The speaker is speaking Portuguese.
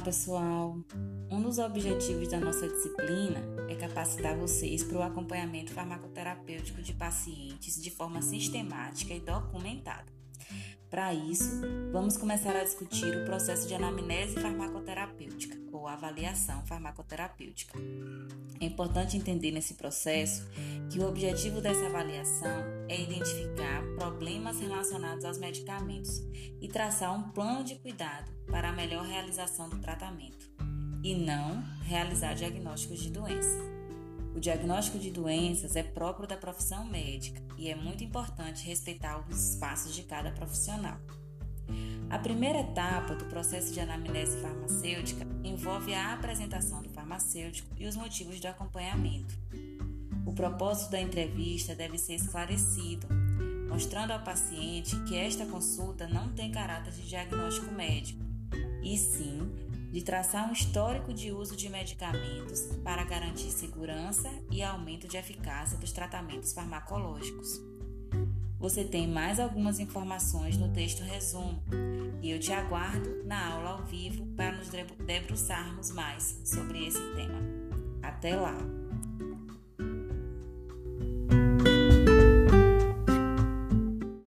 pessoal! Um dos objetivos da nossa disciplina é capacitar vocês para o acompanhamento farmacoterapêutico de pacientes de forma sistemática e documentada. Para isso, vamos começar a discutir o processo de anamnese farmacoterapêutica ou avaliação farmacoterapêutica. É importante entender nesse processo que o objetivo dessa avaliação é identificar problemas relacionados aos medicamentos e traçar um plano de cuidado para a melhor realização do tratamento, e não realizar diagnósticos de doenças. O diagnóstico de doenças é próprio da profissão médica e é muito importante respeitar os espaços de cada profissional. A primeira etapa do processo de anamnese farmacêutica envolve a apresentação do farmacêutico e os motivos do acompanhamento. O propósito da entrevista deve ser esclarecido, mostrando ao paciente que esta consulta não tem caráter de diagnóstico médico, e sim de traçar um histórico de uso de medicamentos para garantir segurança e aumento de eficácia dos tratamentos farmacológicos. Você tem mais algumas informações no texto resumo e eu te aguardo na aula ao vivo para nos debruçarmos mais sobre esse tema. Até lá!